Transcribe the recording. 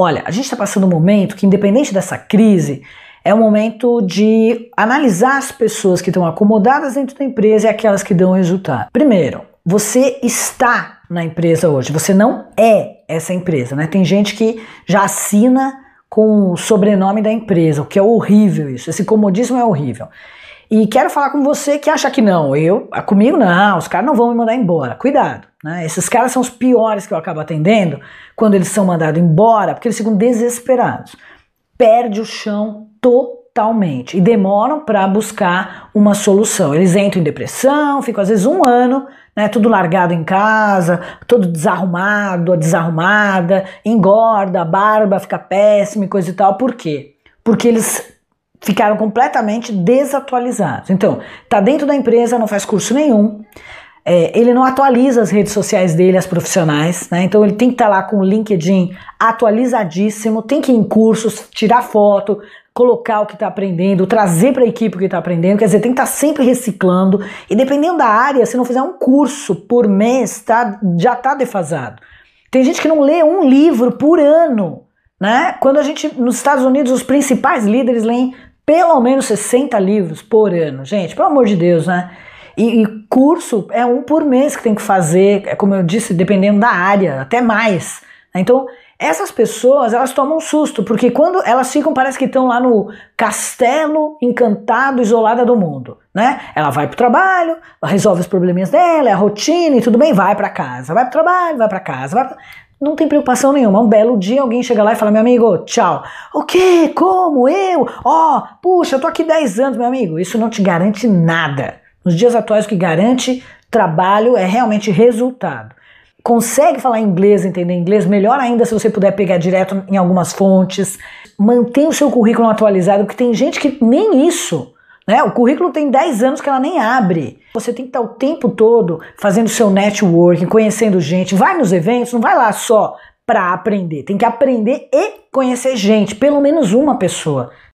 Olha, a gente está passando um momento que, independente dessa crise, é um momento de analisar as pessoas que estão acomodadas dentro da empresa e aquelas que dão resultado. Primeiro, você está na empresa hoje, você não é essa empresa, né? Tem gente que já assina com o sobrenome da empresa, o que é horrível isso. Esse comodismo é horrível. E quero falar com você que acha que não, eu, comigo não, os caras não vão me mandar embora. Cuidado, né? Esses caras são os piores que eu acabo atendendo quando eles são mandados embora, porque eles ficam desesperados. Perde o chão totalmente e demoram para buscar uma solução. Eles entram em depressão, ficam às vezes um ano, né, tudo largado em casa, todo desarrumado, desarrumada, engorda, a barba fica péssima e coisa e tal. Por quê? Porque eles ficaram completamente desatualizados. Então, tá dentro da empresa, não faz curso nenhum, é, ele não atualiza as redes sociais dele, as profissionais, né? Então ele tem que estar tá lá com o LinkedIn atualizadíssimo, tem que ir em cursos, tirar foto, colocar o que está aprendendo, trazer para a equipe o que está aprendendo, quer dizer, tem que estar tá sempre reciclando. E dependendo da área, se não fizer um curso por mês, tá, já está defasado. Tem gente que não lê um livro por ano. Né? Quando a gente, nos Estados Unidos, os principais líderes leem pelo menos 60 livros por ano. Gente, pelo amor de Deus, né? E, e, curso é um por mês que tem que fazer, é como eu disse, dependendo da área, até mais. Né? Então, essas pessoas, elas tomam um susto, porque quando elas ficam, parece que estão lá no castelo encantado, isolada do mundo, né? Ela vai pro trabalho, resolve os probleminhas dela, é a rotina e tudo bem, vai para casa. Vai pro trabalho, vai para casa, vai pra não tem preocupação nenhuma. Um belo dia alguém chega lá e fala: Meu amigo, tchau. O quê? Como? Eu? Ó, oh, puxa, eu tô aqui 10 anos, meu amigo. Isso não te garante nada. Nos dias atuais, o que garante trabalho é realmente resultado. Consegue falar inglês, entender inglês? Melhor ainda se você puder pegar direto em algumas fontes. Mantenha o seu currículo atualizado, porque tem gente que nem isso né? O currículo tem 10 anos que ela nem abre. Você tem que estar o tempo todo fazendo seu networking, conhecendo gente. Vai nos eventos, não vai lá só para aprender. Tem que aprender e conhecer gente, pelo menos uma pessoa.